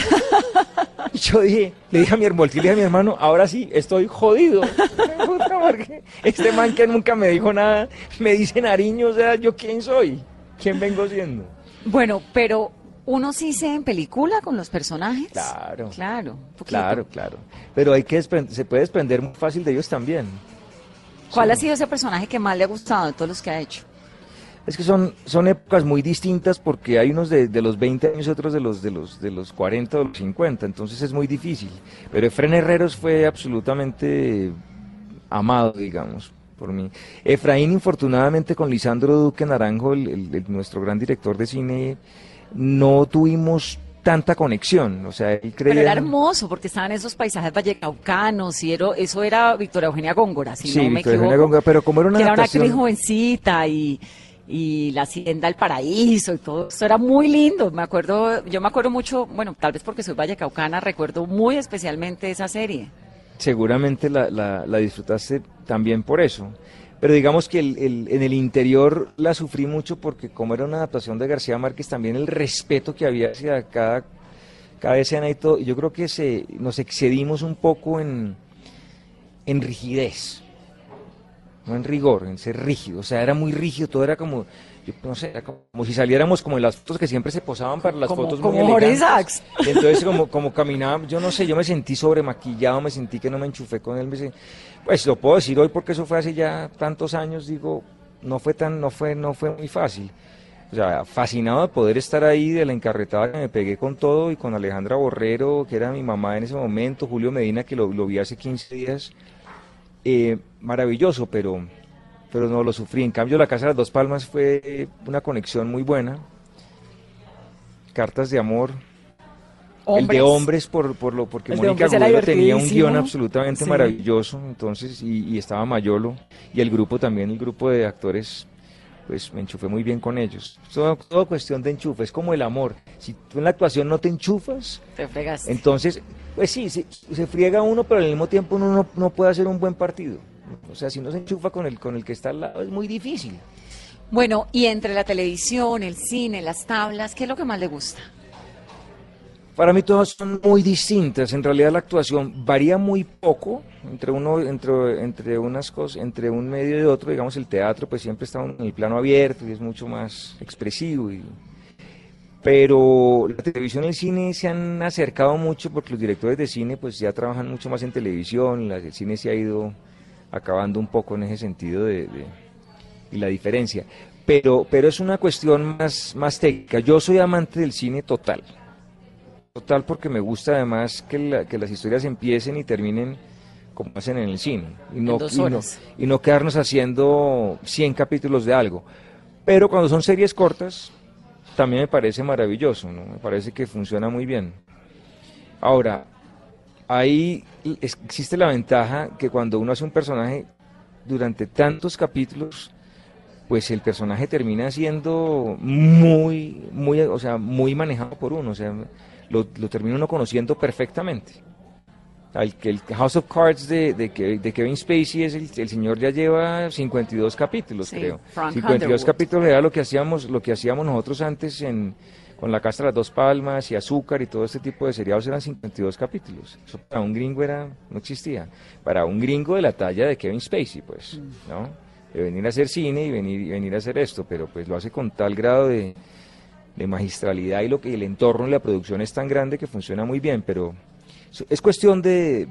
Y yo dije, le dije a mi hermano, le dije a mi hermano, ahora sí, estoy jodido. Porque este man que nunca me dijo nada, me dice Nariño, o sea, ¿yo quién soy? ¿Quién vengo siendo?
Bueno, pero uno sí se en película con los personajes.
Claro.
Claro.
Claro, claro. Pero hay que se puede desprender muy fácil de ellos también.
¿Cuál
Sí.
ha sido ese personaje que más le ha gustado de todos los que ha hecho?
Es que son, son épocas muy distintas porque hay unos de, de los 20 años y otros de los, de, los, de los 40 o los 50, entonces es muy difícil. Pero Efren Herreros fue absolutamente amado, digamos, por mí. Efraín, infortunadamente, con Lisandro Duque Naranjo, el- el- el- nuestro gran director de cine, no tuvimos tanta conexión. O sea, él creía...
Pero era hermoso porque estaban esos paisajes vallecaucanos y era- eso era Victoria Eugenia Góngora, si
Sí,
no me
Victoria Eugenia
equivoco.
Góngora, pero como era una
que era una
adaptación-
actriz jovencita y, y la hacienda del paraíso y todo eso era muy lindo. Me acuerdo, yo me acuerdo mucho, bueno, tal vez porque soy vallecaucana, recuerdo muy especialmente esa serie.
seguramente la, la- la disfrutaste también por eso. Pero digamos que el- el- en el interior la sufrí mucho porque como era una adaptación de García Márquez, también el respeto que había hacia cada, cada escena y todo, yo creo que se, nos excedimos un poco en, en rigidez, no en rigor, en ser rígido. O sea, era muy rígido, todo era como, yo no sé, era como si saliéramos como en las fotos que siempre se posaban para las
Como-
fotos muy
como Jorge
elegantes.
Sachs.
Y entonces como, como caminaba, yo no sé, yo me sentí sobremaquillado, me sentí que no me enchufé con él, me se- pues lo puedo decir hoy porque eso fue hace ya tantos años, digo, no fue tan, no fue, no fue muy fácil. O sea, fascinado de poder estar ahí, de la encarretada que me pegué con todo y con Alejandra Borrero, que era mi mamá en ese momento, Julio Medina, que lo, lo vi hace 15 días. Eh, maravilloso, pero, pero no lo sufrí. En cambio, La Casa de las Dos Palmas fue una conexión muy buena. Cartas de amor. El de hombres por, por lo porque
El
Mónica Agudelo tenía un guion absolutamente
Sí.
maravilloso, entonces, y, y estaba Mayolo, y el grupo también, el grupo de actores, pues me enchufé muy bien con ellos. Todo, todo cuestión de enchufe, es como el amor. Si tú en la actuación no te enchufas,
Te fregaste.
entonces, pues sí, se, se friega uno, pero al mismo tiempo uno no, no puede hacer un buen partido. O sea, si no se enchufa con el, con el que está al lado, es muy difícil.
Bueno, y entre la televisión, el cine, las tablas, ¿qué es lo que más le gusta?
Para mí todas son muy distintas. En realidad la actuación varía muy poco entre uno, entre, entre unas cosas, entre un medio y otro. Digamos el teatro, pues siempre está en el plano abierto y es mucho más expresivo. y- pero la televisión y el cine se han acercado mucho porque los directores de cine, pues ya trabajan mucho más en televisión. la- el cine se ha ido acabando un poco en ese sentido de, de- y la diferencia. Pero, pero es una cuestión más, más técnica. Yo soy amante del cine total. Total, porque me gusta además que, la- que las historias empiecen y terminen como hacen en el cine. Y no, y no quedarnos haciendo 100 capítulos de algo. Pero cuando son series cortas, también me parece maravilloso, ¿no? Me parece que funciona muy bien. Ahora, ahí existe la ventaja que cuando uno hace un personaje durante tantos capítulos, pues el personaje termina siendo muy, muy, o sea, muy manejado por uno, o sea, lo, lo termina uno conociendo perfectamente. Al que el House of Cards de, de, de Kevin Spacey es el, el señor ya lleva 52 capítulos,
Sí,
creo.
Frank
52
Underwood.
capítulos era lo que hacíamos, lo que hacíamos nosotros antes en con la Casa de las Dos Palmas y Azúcar y todo este tipo de seriados eran 52 capítulos. Eso para un gringo era no existía. Para un gringo de la talla de Kevin Spacey, pues, ¿no? De venir a hacer cine y venir y venir a hacer esto, pero pues lo hace con tal grado de, de magistralidad y lo que el entorno y la producción es tan grande que funciona muy bien, pero es- es cuestión de,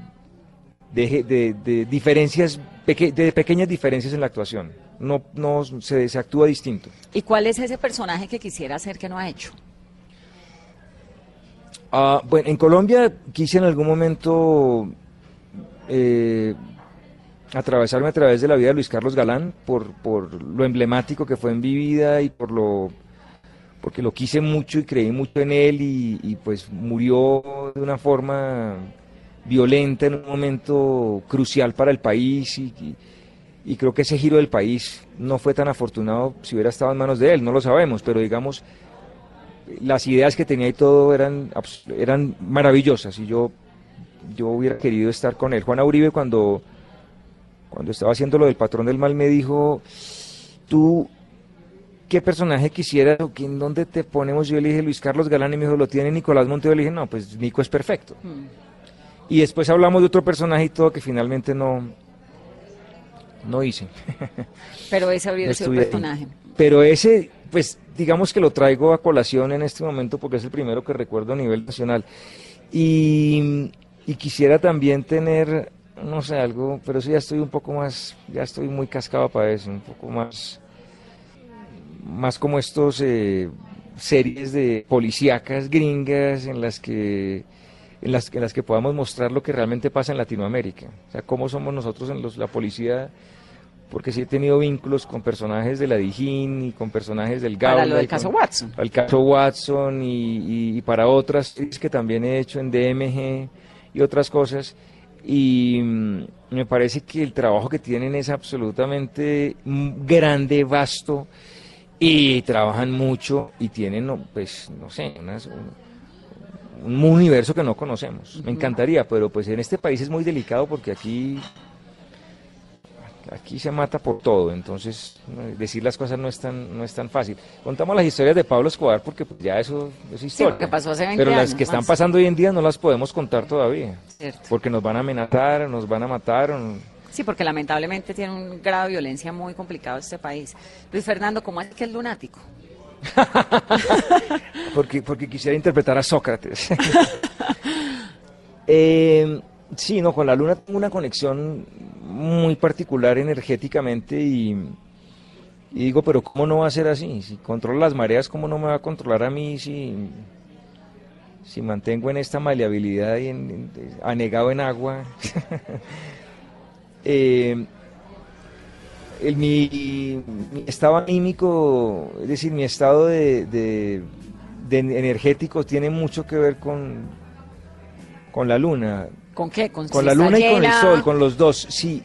de, de- de diferencias, peque- de pequeñas diferencias en la actuación. No, no se, se actúa distinto.
¿Y cuál es ese personaje que quisiera hacer que no ha hecho?
Ah, bueno, en Colombia quise en algún momento eh, atravesarme a través de la vida de Luis Carlos Galán por, lo emblemático que fue en mi vida y por lo porque lo quise mucho y creí mucho en él y, pues murió de una forma violenta en un momento crucial para el país y creo que ese giro del país no fue tan afortunado si hubiera estado en manos de él, no lo sabemos, pero digamos las ideas que tenía y todo eran, eran maravillosas y yo yo hubiera querido estar con él. Juana Uribe cuando, cuando estaba haciendo lo del patrón del mal me dijo, tú, ¿qué personaje quisieras o en dónde te ponemos? Yo le dije Luis Carlos Galán y me dijo, lo tiene Nicolás Montejo. Le dije, no, pues Nico es perfecto.
Mm.
Y después hablamos de otro personaje y todo que finalmente no, no hice.
Pero ese habría
No
sido el personaje.
Pero ese, pues digamos que lo traigo a colación en este momento porque es el primero que recuerdo a nivel nacional. Y, quisiera también tener, no sé, algo, pero sí ya estoy un poco más, ya estoy muy cascado para eso, un poco más, más como estos eh, series de policíacas gringas en las que en las, en las que podamos mostrar lo que realmente pasa en Latinoamérica. O sea, cómo somos nosotros en los, la policía porque sí he tenido vínculos con personajes de la Dijín y con personajes del Gaula.
Para lo del caso
con-
Watson.
Al caso Watson y, y- y para otras que también he hecho en DMG y otras cosas. Y mm, me parece que el trabajo que tienen es absolutamente mm, grande, vasto y trabajan mucho y tienen, pues, no sé, unas- un, un universo que no conocemos. Me encantaría, pero pues en este país es muy delicado porque aquí aquí se mata por todo, entonces decir las cosas no es tan, no es tan fácil. Contamos las historias de Pablo Escobar porque pues, ya eso es historia.
porque pasó hace 20
Pero las
años
que están pasando hoy en día no las podemos contar todavía,
Cierto.
porque nos van a amenazar, nos van a matar.
Sí, porque lamentablemente tiene un grado de violencia muy complicado este país. Luis Fernando, ¿cómo es que es lunático?
porque, porque quisiera interpretar a Sócrates. Eh, sí, no, con la luna tengo una conexión muy particular energéticamente y, digo, pero ¿cómo no va a ser así? Si controlo las mareas, ¿cómo no me va a controlar a mí si, si mantengo en esta maleabilidad y en, anegado en agua? Eh, el, mi, mi estado anímico, es decir, mi estado de, de- de energético tiene mucho que ver con, con la luna,
¿Con qué? Con,
con la luna y con el
llena,
sol, con los dos, sí,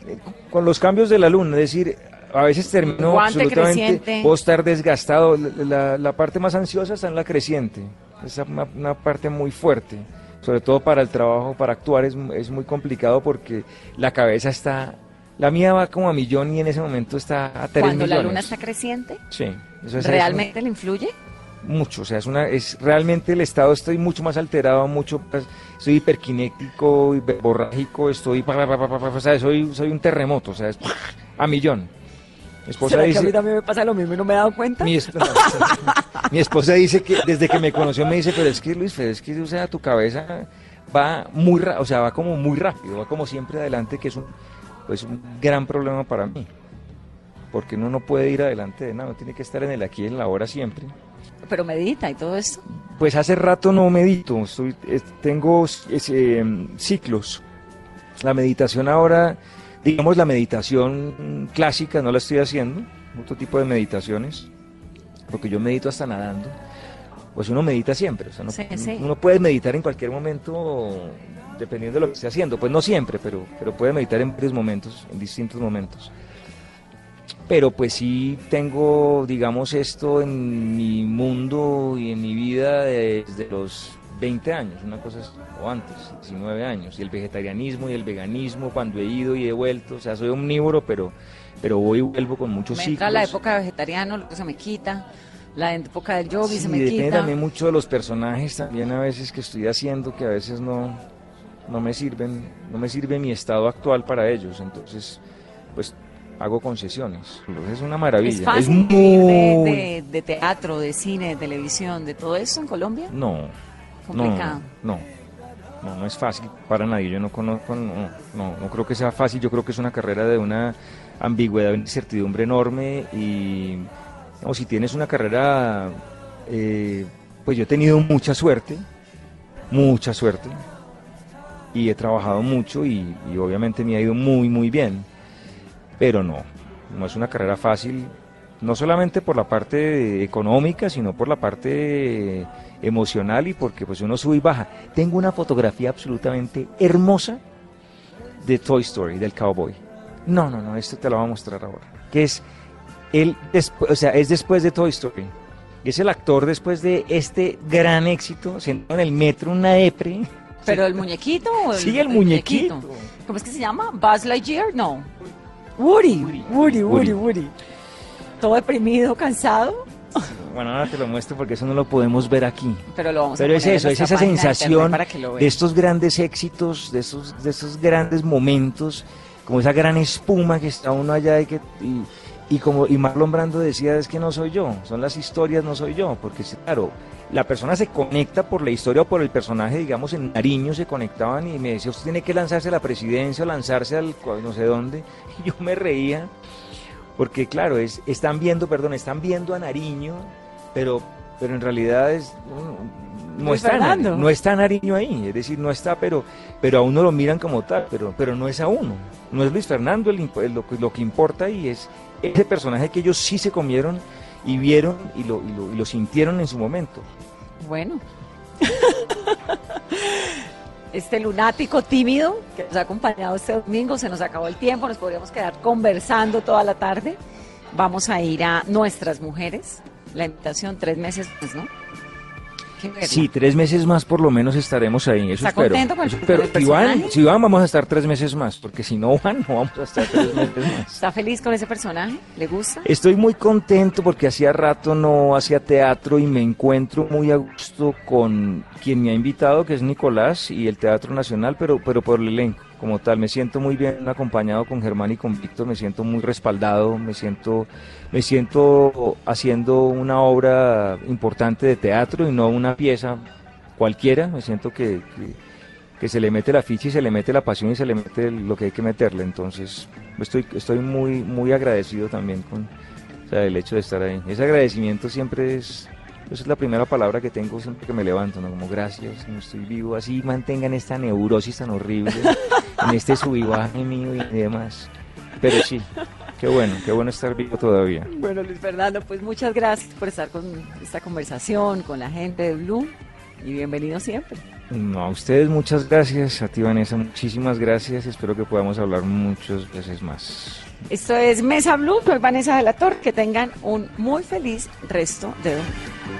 con los cambios de la luna, es decir, a veces termino
Guante
absolutamente,
creciente.
puedo estar desgastado, la, la- la parte más ansiosa está en la creciente, es una, una parte muy fuerte, sobre todo para el trabajo, para actuar es, es muy complicado porque la cabeza está, la mía va como a millón y en ese momento está a tres
Cuando la
millones.
luna está creciente,
Sí, eso es-
¿realmente le influye?
mucho, o sea, es una, es realmente el estado, estoy mucho más alterado, mucho, más- soy hiperkinético, hiperborrágico, estoy, pa, pa, pa, pa, pa, o sea, soy, soy un terremoto, o sea, es a millón. Mi esposa
¿Será que a
dice,
mí también me pasa lo mismo y no me he dado cuenta?
mi, es- mi esposa dice que desde que me conoció me dice, pero es que Luis, pero es que, o sea, tu cabeza va muy, o sea, va como muy rápido, va como siempre adelante, que es un, pues, un gran problema para mí. Porque uno no puede ir adelante de nada, uno tiene que estar en el aquí y en la ahora siempre.
Pero medita y todo esto.
Pues hace rato no medito, estoy, es- tengo es, eh, ciclos. La meditación ahora, digamos la meditación clásica, no la estoy haciendo, otro tipo de meditaciones, porque yo medito hasta nadando. Pues uno medita siempre, o sea, no-
Sí, sí.
uno puede meditar en cualquier momento, dependiendo de lo que esté haciendo. Pues no siempre, pero, pero puede meditar en varios momentos, en distintos momentos. Pero pues sí tengo, digamos, esto en mi mundo y en mi vida desde los 20 años, una cosa es- o antes, 19 años. Y el vegetarianismo y el veganismo cuando he ido y he vuelto, o sea, soy omnívoro, pero, pero voy y vuelvo con muchos
Me
ciclos.
entra la época de vegetariano, luego se me quita. La época del yogi
Sí,
se me
depende
quita.
también mucho de los personajes también a veces que estoy haciendo que a veces no, no me sirven, no me sirve mi estado actual para ellos, entonces pues hago concesiones. Es una maravilla.
¿Es fácil
muy
de, de- de teatro, de cine, de televisión, de todo eso en Colombia?
no,
Complicado.
no, no, no, no es fácil para nadie. Yo no conozco, no, no, no creo que sea fácil. Yo creo que es una carrera de una ambigüedad, una incertidumbre enorme y digamos, si tienes una carrera, eh, pues yo he tenido mucha suerte, mucha suerte y he trabajado mucho y, y obviamente me ha ido muy, muy bien, pero no, no es una carrera fácil, no solamente por la parte económica, sino por la parte emocional y porque pues uno sube y baja. Tengo una fotografía absolutamente hermosa de Toy Story, del cowboy. No, no, no, esto te lo voy a mostrar ahora. Que es despu- o sea, es después de Toy Story. Es el actor después de este gran éxito, sentado en el metro, una depre,
¿Pero el muñequito el,
Sí, el muñequito.
¿Cómo es que se llama? ¿Buzz Lightyear? No. Woody. Woody, Woody,
Woody.
Todo deprimido, cansado.
Bueno, ahora te lo muestro porque eso no lo podemos ver aquí.
Pero lo vamos a
Pero es eso, es esa
de
sensación de estos grandes éxitos, de esos, de esos grandes momentos, como esa gran espuma que está uno allá y que y, y como y Marlon Brando decía es que no soy yo, son las historias, no soy yo, porque claro, la persona se conecta por la historia o por el personaje, digamos en Nariño se conectaban y me decía usted tiene que lanzarse a la presidencia o lanzarse al no sé dónde, y yo me reía porque claro, es, están viendo, perdón, están viendo a Nariño, pero, pero en realidad es, no, está, no está Nariño ahí, es decir, no está, pero, pero a uno lo miran como tal, pero, pero no es a uno, no es Luis Fernando el, el- lo, que- lo que importa y es ese personaje que ellos sí se comieron y vieron y lo, y lo, y lo sintieron en su momento.
Bueno. Este lunático tímido que nos ha acompañado este domingo, se nos acabó el tiempo, nos podríamos quedar conversando toda la tarde. Vamos a ir a nuestras mujeres. La invitación tres meses más, ¿no?
Sí, tres meses más por lo menos estaremos ahí. Eso
¿Está
espero.
contento con
Eso espero. Si van, si van, vamos a estar tres meses más, porque si no van, no vamos a estar tres meses más.
¿Está feliz con ese personaje? ¿Le gusta?
Estoy muy contento porque hacía rato no hacía teatro y me encuentro muy a gusto con quien me ha invitado, que es Nicolás y el Teatro Nacional, pero, pero por el elenco como tal. Me siento muy bien acompañado con Germán y con Víctor, me siento muy respaldado, me siento, me siento haciendo una obra importante de teatro y no una pieza cualquiera. Me siento que, que, se le mete la ficha y se le mete la pasión y se le mete lo que hay que meterle. Entonces, estoy, estoy muy, muy agradecido también con el hecho de estar ahí. Ese agradecimiento siempre es, esa es la primera palabra que tengo siempre que me levanto, ¿no? Como gracias, no estoy vivo, así mantengan esta neurosis tan horrible en este subivaje mío y demás. Pero sí, qué bueno, qué bueno estar vivo todavía.
Bueno, Luis Fernando, pues muchas gracias por estar con esta conversación con la gente de Blue y bienvenido siempre.
No, a ustedes muchas gracias, a ti Vanessa, muchísimas gracias, espero que podamos hablar muchas veces más.
Esto es Mesa Blue, soy Vanessa de la Torre, que tengan un muy feliz resto de domingo.